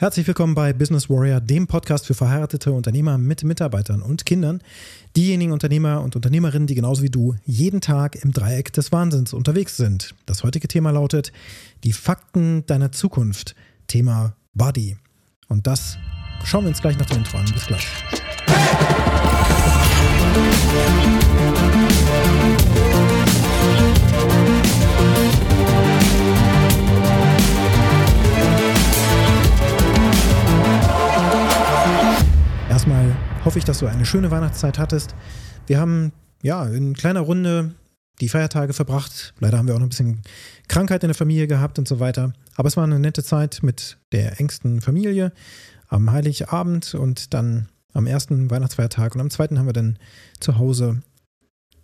Herzlich willkommen bei Business Warrior, dem Podcast für verheiratete Unternehmer mit Mitarbeitern und Kindern. Diejenigen Unternehmer und Unternehmerinnen, die genauso wie du jeden Tag im Dreieck des Wahnsinns unterwegs sind. Das heutige Thema lautet die Fakten deiner Zukunft. Thema Body. Und das schauen wir uns gleich nach dem Intro an. Bis gleich. Erstmal hoffe ich, dass du eine schöne Weihnachtszeit hattest. Wir haben ja in kleiner Runde die Feiertage verbracht. Leider haben wir auch noch ein bisschen Krankheit in der Familie gehabt und so weiter. Aber es war eine nette Zeit mit der engsten Familie am Heiligabend und dann am ersten Weihnachtsfeiertag und am zweiten haben wir dann zu Hause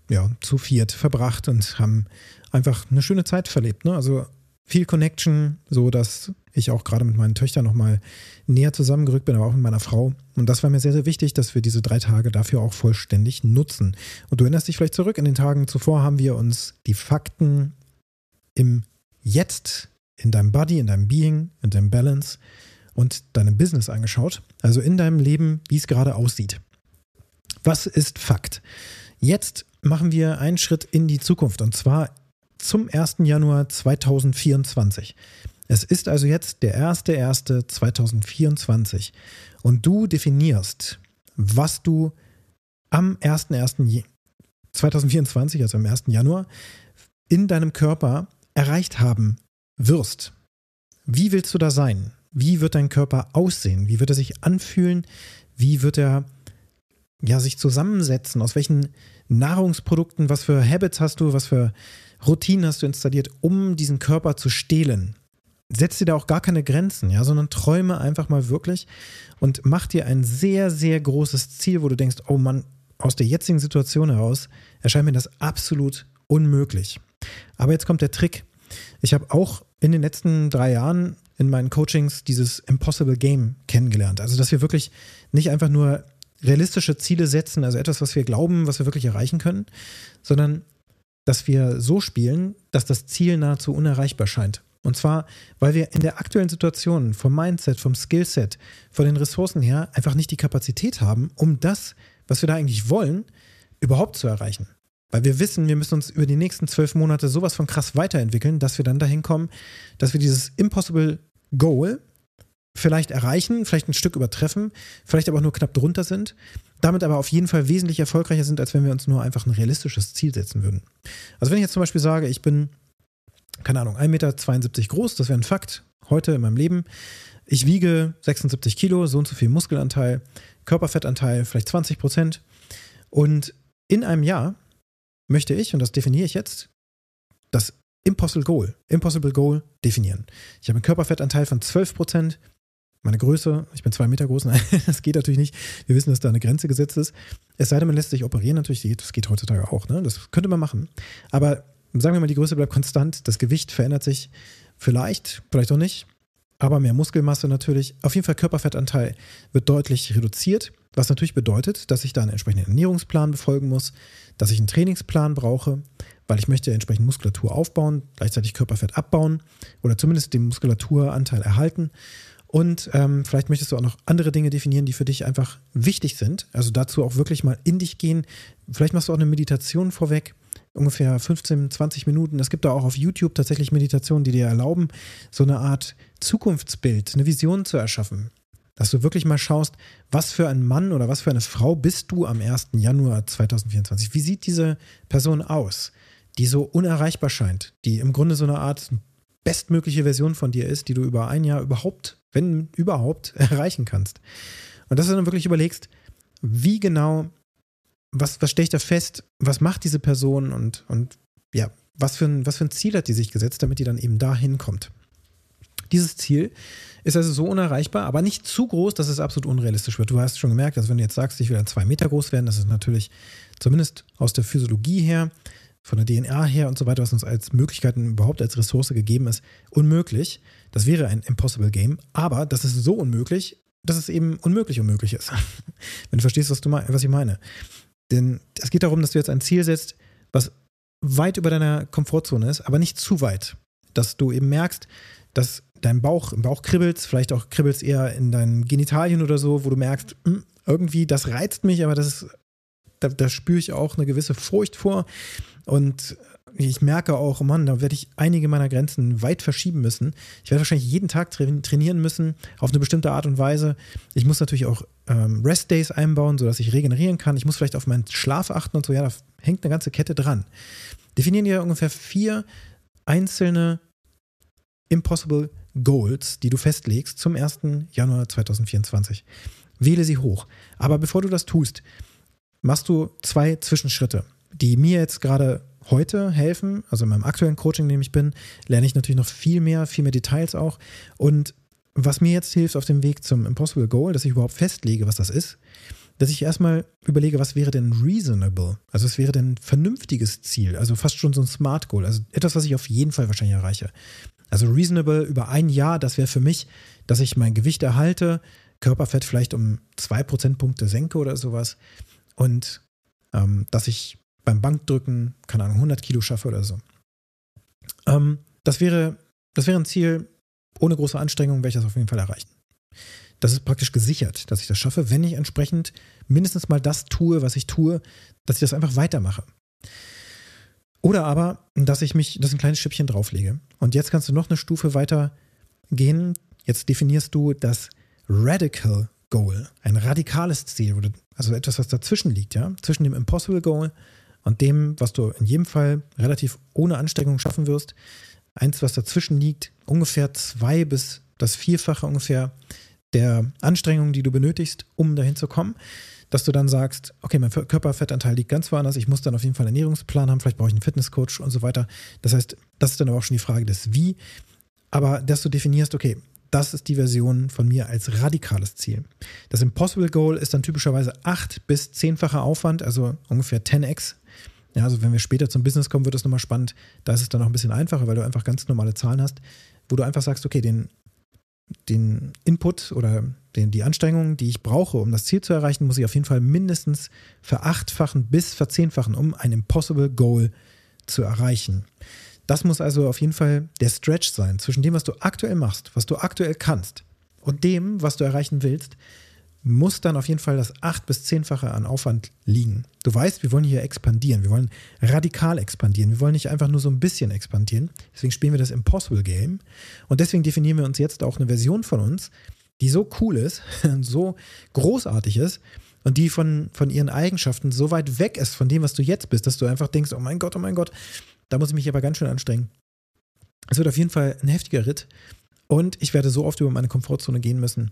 ja, zu viert verbracht und haben einfach eine schöne Zeit verlebt. Ne? Also viel Connection, so dass ich auch gerade mit meinen Töchtern nochmal näher zusammengerückt bin, aber auch mit meiner Frau. Und das war mir sehr, sehr wichtig, dass wir diese drei Tage dafür auch vollständig nutzen. Und du erinnerst dich vielleicht zurück, in den Tagen zuvor haben wir uns die Fakten im Jetzt, in deinem Body, in deinem Being, in deinem Balance und deinem Business angeschaut. Also in deinem Leben, wie es gerade aussieht. Was ist Fakt? Jetzt machen wir einen Schritt in die Zukunft und zwar zum 1. Januar 2024. Es ist also jetzt der 1.1.2024 und du definierst, was du am 1.1.2024, also am 1. Januar, in deinem Körper erreicht haben wirst. Wie willst du da sein? Wie wird dein Körper aussehen? Wie wird er sich anfühlen? Wie wird er ja, sich zusammensetzen? Aus welchen Nahrungsprodukten, was für Habits hast du, was für Routinen hast du installiert, um diesen Körper zu stehlen. Setz dir da auch gar keine Grenzen, ja, sondern träume einfach mal wirklich und mach dir ein sehr, sehr großes Ziel, wo du denkst, oh Mann, aus der jetzigen Situation heraus erscheint mir das absolut unmöglich. Aber jetzt kommt der Trick. Ich habe auch in den letzten drei Jahren in meinen Coachings dieses Impossible Game kennengelernt. Also, dass wir wirklich nicht einfach nur realistische Ziele setzen, also etwas, was wir glauben, was wir wirklich erreichen können, sondern dass wir so spielen, dass das Ziel nahezu unerreichbar scheint. Und zwar, weil wir in der aktuellen Situation vom Mindset, vom Skillset, von den Ressourcen her einfach nicht die Kapazität haben, um das, was wir da eigentlich wollen, überhaupt zu erreichen. Weil wir wissen, wir müssen uns über die nächsten zwölf Monate sowas von krass weiterentwickeln, dass wir dann dahin kommen, dass wir dieses Impossible Goal vielleicht erreichen, vielleicht ein Stück übertreffen, vielleicht aber auch nur knapp drunter sind damit aber auf jeden Fall wesentlich erfolgreicher sind, als wenn wir uns nur einfach ein realistisches Ziel setzen würden. Also wenn ich jetzt zum Beispiel sage, ich bin, keine Ahnung, 1,72 Meter groß, das wäre ein Fakt heute in meinem Leben. Ich wiege 76 Kilo, so und so viel Muskelanteil, Körperfettanteil vielleicht 20 Prozent. Und in einem Jahr möchte ich, und das definiere ich jetzt, das Impossible Goal, Impossible Goal definieren. Ich habe einen Körperfettanteil von 12 Prozent, meine Größe, ich bin zwei Meter groß, nein, das geht natürlich nicht. Wir wissen, dass da eine Grenze gesetzt ist. Es sei denn, man lässt sich operieren, natürlich, das geht heutzutage auch, ne? das könnte man machen. Aber sagen wir mal, die Größe bleibt konstant, das Gewicht verändert sich vielleicht, vielleicht auch nicht, aber mehr Muskelmasse natürlich. Auf jeden Fall Körperfettanteil wird deutlich reduziert, was natürlich bedeutet, dass ich da einen entsprechenden Ernährungsplan befolgen muss, dass ich einen Trainingsplan brauche, weil ich möchte entsprechend Muskulatur aufbauen, gleichzeitig Körperfett abbauen oder zumindest den Muskulaturanteil erhalten. Und ähm, vielleicht möchtest du auch noch andere Dinge definieren, die für dich einfach wichtig sind. Also dazu auch wirklich mal in dich gehen. Vielleicht machst du auch eine Meditation vorweg, ungefähr 15, 20 Minuten. Es gibt da auch auf YouTube tatsächlich Meditationen, die dir erlauben, so eine Art Zukunftsbild, eine Vision zu erschaffen. Dass du wirklich mal schaust, was für ein Mann oder was für eine Frau bist du am 1. Januar 2024? Wie sieht diese Person aus, die so unerreichbar scheint, die im Grunde so eine Art bestmögliche Version von dir ist, die du über ein Jahr überhaupt, wenn überhaupt, erreichen kannst. Und dass du dann wirklich überlegst, wie genau, was, was stelle ich da fest, was macht diese Person und, und ja, was für, ein, was für ein Ziel hat die sich gesetzt, damit die dann eben dahin kommt. Dieses Ziel ist also so unerreichbar, aber nicht zu groß, dass es absolut unrealistisch wird. Du hast schon gemerkt, dass wenn du jetzt sagst, ich will dann zwei Meter groß werden, das ist natürlich zumindest aus der Physiologie her von der DNA her und so weiter, was uns als Möglichkeiten überhaupt als Ressource gegeben ist, unmöglich. Das wäre ein Impossible Game, aber das ist so unmöglich, dass es eben unmöglich unmöglich ist. Wenn du verstehst, was, du, was ich meine. Denn es geht darum, dass du jetzt ein Ziel setzt, was weit über deiner Komfortzone ist, aber nicht zu weit. Dass du eben merkst, dass deinem Bauch, im Bauch kribbelst, vielleicht auch kribbelst eher in deinen Genitalien oder so, wo du merkst, hm, irgendwie, das reizt mich, aber das ist, da, da spüre ich auch eine gewisse Furcht vor. Und ich merke auch, Mann, da werde ich einige meiner Grenzen weit verschieben müssen. Ich werde wahrscheinlich jeden Tag trainieren müssen, auf eine bestimmte Art und Weise. Ich muss natürlich auch ähm, Rest-Days einbauen, sodass ich regenerieren kann. Ich muss vielleicht auf meinen Schlaf achten und so. Ja, da hängt eine ganze Kette dran. Definieren dir ungefähr vier einzelne Impossible Goals, die du festlegst zum 1. Januar 2024. Wähle sie hoch. Aber bevor du das tust, machst du zwei Zwischenschritte, die mir jetzt gerade heute helfen. Also in meinem aktuellen Coaching, in dem ich bin, lerne ich natürlich noch viel mehr, viel mehr Details auch. Und was mir jetzt hilft auf dem Weg zum Impossible Goal, dass ich überhaupt festlege, was das ist, dass ich erstmal überlege, was wäre denn reasonable? Also was wäre denn ein vernünftiges Ziel? Also fast schon so ein Smart Goal. Also etwas, was ich auf jeden Fall wahrscheinlich erreiche. Also reasonable über ein Jahr, das wäre für mich, dass ich mein Gewicht erhalte, Körperfett vielleicht um zwei Prozentpunkte senke oder sowas und ähm, dass ich beim Bankdrücken, keine Ahnung, 100 Kilo schaffe oder so. Ähm, das, wäre, das wäre ein Ziel, ohne große Anstrengung werde ich das auf jeden Fall erreichen. Das ist praktisch gesichert, dass ich das schaffe, wenn ich entsprechend mindestens mal das tue, was ich tue, dass ich das einfach weitermache. Oder aber, dass ich mich, das ein kleines Schippchen drauflege. Und jetzt kannst du noch eine Stufe weiter gehen. Jetzt definierst du das Radical Goal, ein radikales Ziel, also etwas, was dazwischen liegt, ja, zwischen dem Impossible Goal und dem, was du in jedem Fall relativ ohne Anstrengung schaffen wirst. Eins, was dazwischen liegt, ungefähr zwei bis das Vierfache ungefähr der Anstrengungen, die du benötigst, um dahin zu kommen. Dass du dann sagst, okay, mein Körperfettanteil liegt ganz woanders, ich muss dann auf jeden Fall einen Ernährungsplan haben, vielleicht brauche ich einen Fitnesscoach und so weiter. Das heißt, das ist dann aber auch schon die Frage des Wie. Aber dass du definierst, okay, das ist die Version von mir als radikales Ziel. Das Impossible Goal ist dann typischerweise acht bis zehnfacher Aufwand, also ungefähr 10x ja, also wenn wir später zum Business kommen, wird es nochmal spannend. Da ist es dann auch ein bisschen einfacher, weil du einfach ganz normale Zahlen hast, wo du einfach sagst, okay, den, den Input oder den, die Anstrengungen, die ich brauche, um das Ziel zu erreichen, muss ich auf jeden Fall mindestens verachtfachen bis verzehnfachen, um ein Impossible Goal zu erreichen. Das muss also auf jeden Fall der Stretch sein zwischen dem, was du aktuell machst, was du aktuell kannst und dem, was du erreichen willst, muss dann auf jeden Fall das acht- bis zehnfache an Aufwand liegen. Du weißt, wir wollen hier expandieren, wir wollen radikal expandieren, wir wollen nicht einfach nur so ein bisschen expandieren. Deswegen spielen wir das Impossible Game und deswegen definieren wir uns jetzt auch eine Version von uns, die so cool ist, so großartig ist und die von, von ihren Eigenschaften so weit weg ist von dem, was du jetzt bist, dass du einfach denkst, oh mein Gott, oh mein Gott, da muss ich mich aber ganz schön anstrengen. Es wird auf jeden Fall ein heftiger Ritt und ich werde so oft über meine Komfortzone gehen müssen,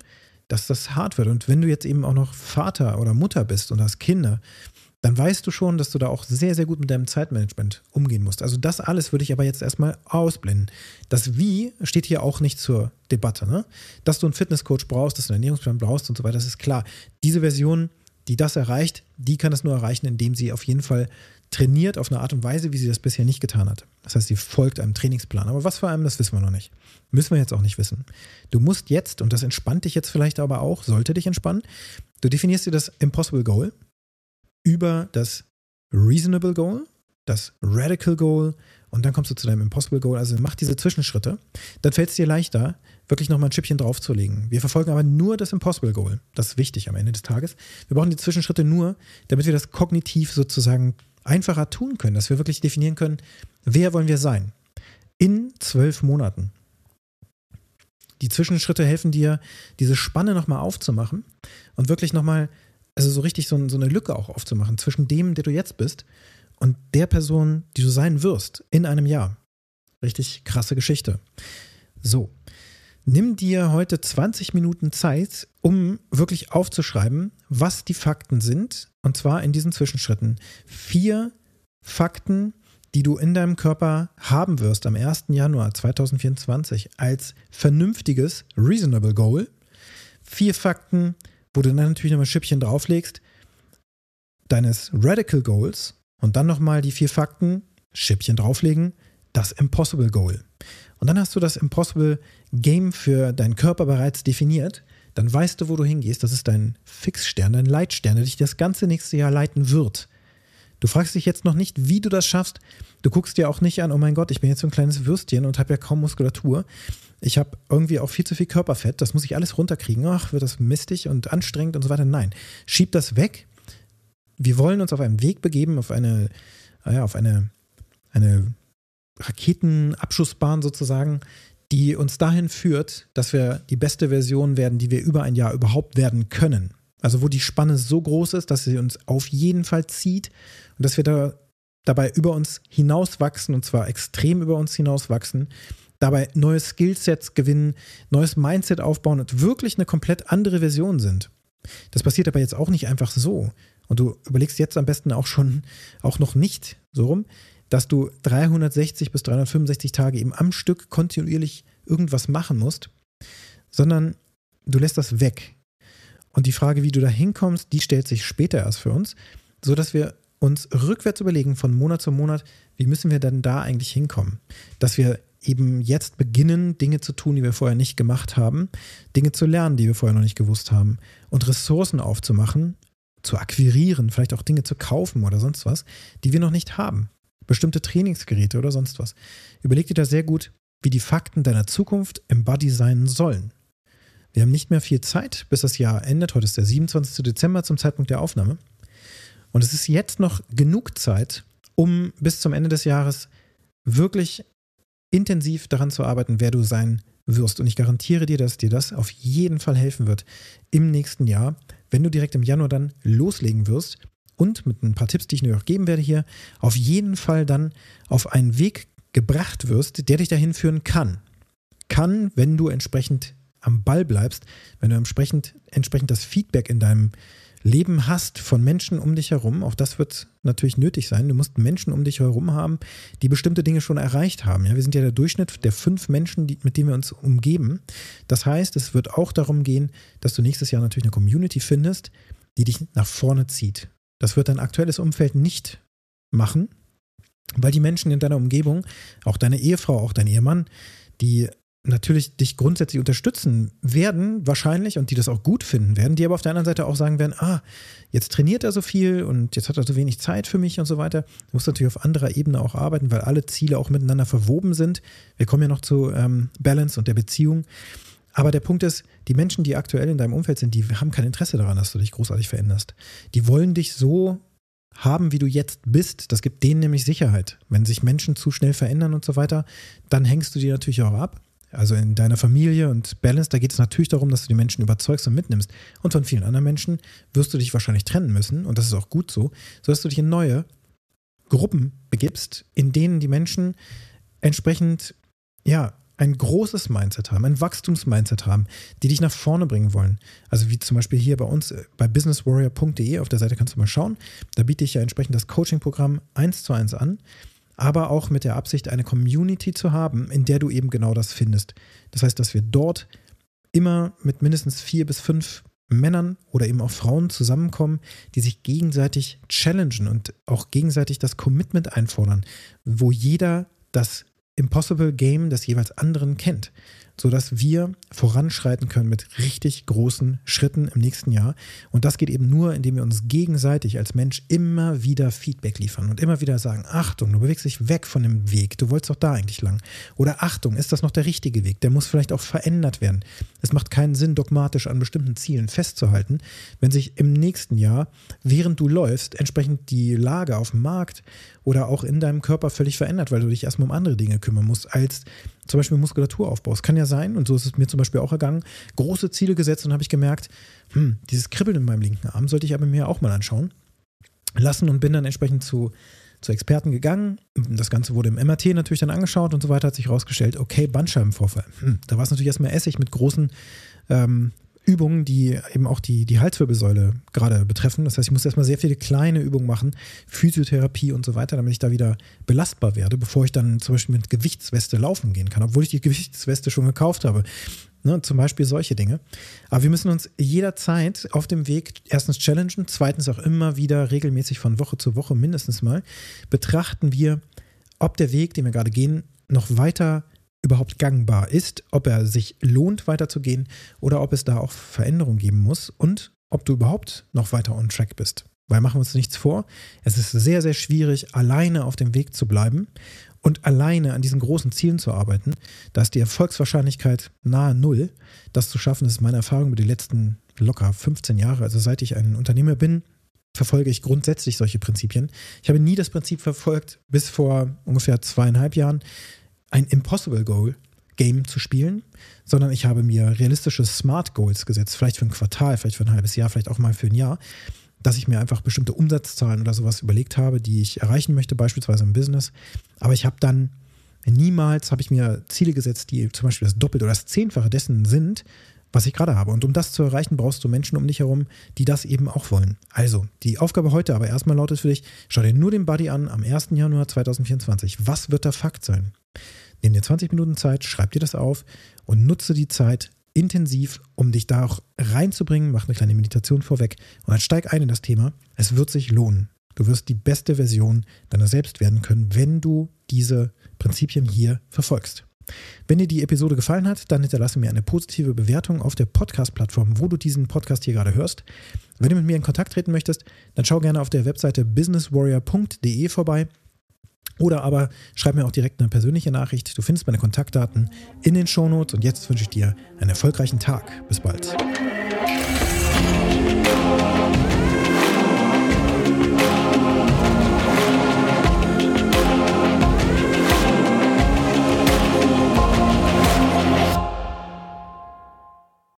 dass das hart wird. Und wenn du jetzt eben auch noch Vater oder Mutter bist und hast Kinder, dann weißt du schon, dass du da auch sehr, sehr gut mit deinem Zeitmanagement umgehen musst. Also das alles würde ich aber jetzt erstmal ausblenden. Das Wie steht hier auch nicht zur Debatte. Ne? Dass du einen Fitnesscoach brauchst, dass du einen Ernährungsplan brauchst und so weiter, das ist klar. Diese Version, die das erreicht, die kann es nur erreichen, indem sie auf jeden Fall trainiert auf eine Art und Weise, wie sie das bisher nicht getan hat. Das heißt, sie folgt einem Trainingsplan. Aber was vor allem, das wissen wir noch nicht. Müssen wir jetzt auch nicht wissen. Du musst jetzt, und das entspannt dich jetzt vielleicht aber auch, sollte dich entspannen, du definierst dir das Impossible Goal über das Reasonable Goal, das Radical Goal und dann kommst du zu deinem Impossible Goal. Also mach diese Zwischenschritte. Dann fällt es dir leichter, wirklich nochmal ein Schippchen draufzulegen. Wir verfolgen aber nur das Impossible Goal. Das ist wichtig am Ende des Tages. Wir brauchen die Zwischenschritte nur, damit wir das kognitiv sozusagen einfacher tun können, dass wir wirklich definieren können, wer wollen wir sein in zwölf Monaten. Die Zwischenschritte helfen dir, diese Spanne nochmal aufzumachen und wirklich nochmal, also so richtig so, so eine Lücke auch aufzumachen zwischen dem, der du jetzt bist und der Person, die du sein wirst in einem Jahr. Richtig krasse Geschichte. So, Nimm dir heute 20 Minuten Zeit, um wirklich aufzuschreiben, was die Fakten sind. Und zwar in diesen Zwischenschritten. Vier Fakten, die du in deinem Körper haben wirst am 1. Januar 2024 als vernünftiges Reasonable Goal. Vier Fakten, wo du dann natürlich nochmal ein Schippchen drauflegst, deines Radical Goals und dann nochmal die vier Fakten, Schippchen drauflegen, das Impossible Goal. Und dann hast du das Impossible Game für deinen Körper bereits definiert. Dann weißt du, wo du hingehst. Das ist dein Fixstern, dein Leitstern, der dich das ganze nächste Jahr leiten wird. Du fragst dich jetzt noch nicht, wie du das schaffst. Du guckst dir auch nicht an, oh mein Gott, ich bin jetzt so ein kleines Würstchen und habe ja kaum Muskulatur. Ich habe irgendwie auch viel zu viel Körperfett. Das muss ich alles runterkriegen. Ach, wird das mistig und anstrengend und so weiter. Nein, schieb das weg. Wir wollen uns auf einen Weg begeben, auf eine, ja, auf eine, eine Raketenabschussbahn sozusagen, die uns dahin führt, dass wir die beste Version werden, die wir über ein Jahr überhaupt werden können. Also wo die Spanne so groß ist, dass sie uns auf jeden Fall zieht und dass wir da dabei über uns hinauswachsen und zwar extrem über uns hinauswachsen, dabei neue Skillsets gewinnen, neues Mindset aufbauen und wirklich eine komplett andere Version sind. Das passiert aber jetzt auch nicht einfach so. Und du überlegst jetzt am besten auch schon, auch noch nicht so rum, dass du 360 bis 365 Tage eben am Stück kontinuierlich irgendwas machen musst, sondern du lässt das weg. Und die Frage, wie du da hinkommst, die stellt sich später erst für uns, sodass wir uns rückwärts überlegen von Monat zu Monat, wie müssen wir denn da eigentlich hinkommen? Dass wir eben jetzt beginnen, Dinge zu tun, die wir vorher nicht gemacht haben, Dinge zu lernen, die wir vorher noch nicht gewusst haben und Ressourcen aufzumachen, zu akquirieren, vielleicht auch Dinge zu kaufen oder sonst was, die wir noch nicht haben bestimmte Trainingsgeräte oder sonst was. Überleg dir da sehr gut, wie die Fakten deiner Zukunft im Body sein sollen. Wir haben nicht mehr viel Zeit, bis das Jahr endet. Heute ist der 27. Dezember zum Zeitpunkt der Aufnahme. Und es ist jetzt noch genug Zeit, um bis zum Ende des Jahres wirklich intensiv daran zu arbeiten, wer du sein wirst. Und ich garantiere dir, dass dir das auf jeden Fall helfen wird im nächsten Jahr, wenn du direkt im Januar dann loslegen wirst und mit ein paar Tipps, die ich dir auch geben werde hier, auf jeden Fall dann auf einen Weg gebracht wirst, der dich dahin führen kann. Kann, wenn du entsprechend am Ball bleibst, wenn du entsprechend, entsprechend das Feedback in deinem Leben hast von Menschen um dich herum, auch das wird natürlich nötig sein. Du musst Menschen um dich herum haben, die bestimmte Dinge schon erreicht haben. Ja, wir sind ja der Durchschnitt der fünf Menschen, die, mit denen wir uns umgeben. Das heißt, es wird auch darum gehen, dass du nächstes Jahr natürlich eine Community findest, die dich nach vorne zieht. Das wird dein aktuelles Umfeld nicht machen, weil die Menschen in deiner Umgebung, auch deine Ehefrau, auch dein Ehemann, die natürlich dich grundsätzlich unterstützen werden, wahrscheinlich, und die das auch gut finden werden, die aber auf der anderen Seite auch sagen werden, ah, jetzt trainiert er so viel und jetzt hat er so wenig Zeit für mich und so weiter. Du musst natürlich auf anderer Ebene auch arbeiten, weil alle Ziele auch miteinander verwoben sind. Wir kommen ja noch zu ähm, Balance und der Beziehung. Aber der Punkt ist, die Menschen, die aktuell in deinem Umfeld sind, die haben kein Interesse daran, dass du dich großartig veränderst. Die wollen dich so haben, wie du jetzt bist. Das gibt denen nämlich Sicherheit. Wenn sich Menschen zu schnell verändern und so weiter, dann hängst du die natürlich auch ab. Also in deiner Familie und Balance, da geht es natürlich darum, dass du die Menschen überzeugst und mitnimmst. Und von vielen anderen Menschen wirst du dich wahrscheinlich trennen müssen, und das ist auch gut so, sodass du dich in neue Gruppen begibst, in denen die Menschen entsprechend, ja, ein großes Mindset haben, ein Wachstumsmindset haben, die dich nach vorne bringen wollen. Also wie zum Beispiel hier bei uns äh, bei businesswarrior.de auf der Seite kannst du mal schauen. Da biete ich ja entsprechend das Coaching-Programm eins zu eins an, aber auch mit der Absicht, eine Community zu haben, in der du eben genau das findest. Das heißt, dass wir dort immer mit mindestens vier bis fünf Männern oder eben auch Frauen zusammenkommen, die sich gegenseitig challengen und auch gegenseitig das Commitment einfordern, wo jeder das Impossible Game des jeweils anderen kennt sodass wir voranschreiten können mit richtig großen Schritten im nächsten Jahr. Und das geht eben nur, indem wir uns gegenseitig als Mensch immer wieder Feedback liefern und immer wieder sagen, Achtung, du bewegst dich weg von dem Weg, du wolltest doch da eigentlich lang. Oder Achtung, ist das noch der richtige Weg? Der muss vielleicht auch verändert werden. Es macht keinen Sinn, dogmatisch an bestimmten Zielen festzuhalten, wenn sich im nächsten Jahr, während du läufst, entsprechend die Lage auf dem Markt oder auch in deinem Körper völlig verändert, weil du dich erstmal um andere Dinge kümmern musst, als zum Beispiel Muskulaturaufbau. Es kann ja sein, und so ist es mir zum Beispiel auch ergangen, große Ziele gesetzt und habe ich gemerkt, hm, dieses Kribbeln in meinem linken Arm sollte ich aber mir auch mal anschauen lassen und bin dann entsprechend zu, zu Experten gegangen. Das Ganze wurde im MRT natürlich dann angeschaut und so weiter, hat sich herausgestellt, okay, Bandscheibenvorfall. Hm, da war es natürlich erstmal Essig mit großen ähm, Übungen, die eben auch die, die Halswirbelsäule gerade betreffen. Das heißt, ich muss erstmal sehr viele kleine Übungen machen, Physiotherapie und so weiter, damit ich da wieder belastbar werde, bevor ich dann zum Beispiel mit Gewichtsweste laufen gehen kann, obwohl ich die Gewichtsweste schon gekauft habe. Ne, zum Beispiel solche Dinge. Aber wir müssen uns jederzeit auf dem Weg erstens challengen, zweitens auch immer wieder regelmäßig von Woche zu Woche mindestens mal betrachten wir, ob der Weg, den wir gerade gehen, noch weiter überhaupt gangbar ist, ob er sich lohnt weiterzugehen oder ob es da auch Veränderungen geben muss und ob du überhaupt noch weiter on track bist. Weil machen wir uns nichts vor, es ist sehr, sehr schwierig, alleine auf dem Weg zu bleiben und alleine an diesen großen Zielen zu arbeiten. Da ist die Erfolgswahrscheinlichkeit nahe Null. Das zu schaffen, das ist meine Erfahrung über die letzten locker 15 Jahre. Also seit ich ein Unternehmer bin, verfolge ich grundsätzlich solche Prinzipien. Ich habe nie das Prinzip verfolgt, bis vor ungefähr zweieinhalb Jahren ein Impossible Goal Game zu spielen, sondern ich habe mir realistische Smart Goals gesetzt, vielleicht für ein Quartal, vielleicht für ein halbes Jahr, vielleicht auch mal für ein Jahr, dass ich mir einfach bestimmte Umsatzzahlen oder sowas überlegt habe, die ich erreichen möchte, beispielsweise im Business. Aber ich habe dann niemals habe ich mir Ziele gesetzt, die zum Beispiel das Doppelte oder das Zehnfache dessen sind, was ich gerade habe. Und um das zu erreichen, brauchst du Menschen um dich herum, die das eben auch wollen. Also, die Aufgabe heute aber erstmal lautet für dich, schau dir nur den Buddy an am 1. Januar 2024. Was wird der Fakt sein? Nimm dir 20 Minuten Zeit, schreib dir das auf und nutze die Zeit intensiv, um dich da auch reinzubringen. Mach eine kleine Meditation vorweg und dann steig ein in das Thema. Es wird sich lohnen. Du wirst die beste Version deiner selbst werden können, wenn du diese Prinzipien hier verfolgst. Wenn dir die Episode gefallen hat, dann hinterlasse mir eine positive Bewertung auf der Podcast-Plattform, wo du diesen Podcast hier gerade hörst. Wenn du mit mir in Kontakt treten möchtest, dann schau gerne auf der Webseite businesswarrior.de vorbei. Oder aber schreib mir auch direkt eine persönliche Nachricht. Du findest meine Kontaktdaten in den Shownotes. Und jetzt wünsche ich dir einen erfolgreichen Tag. Bis bald.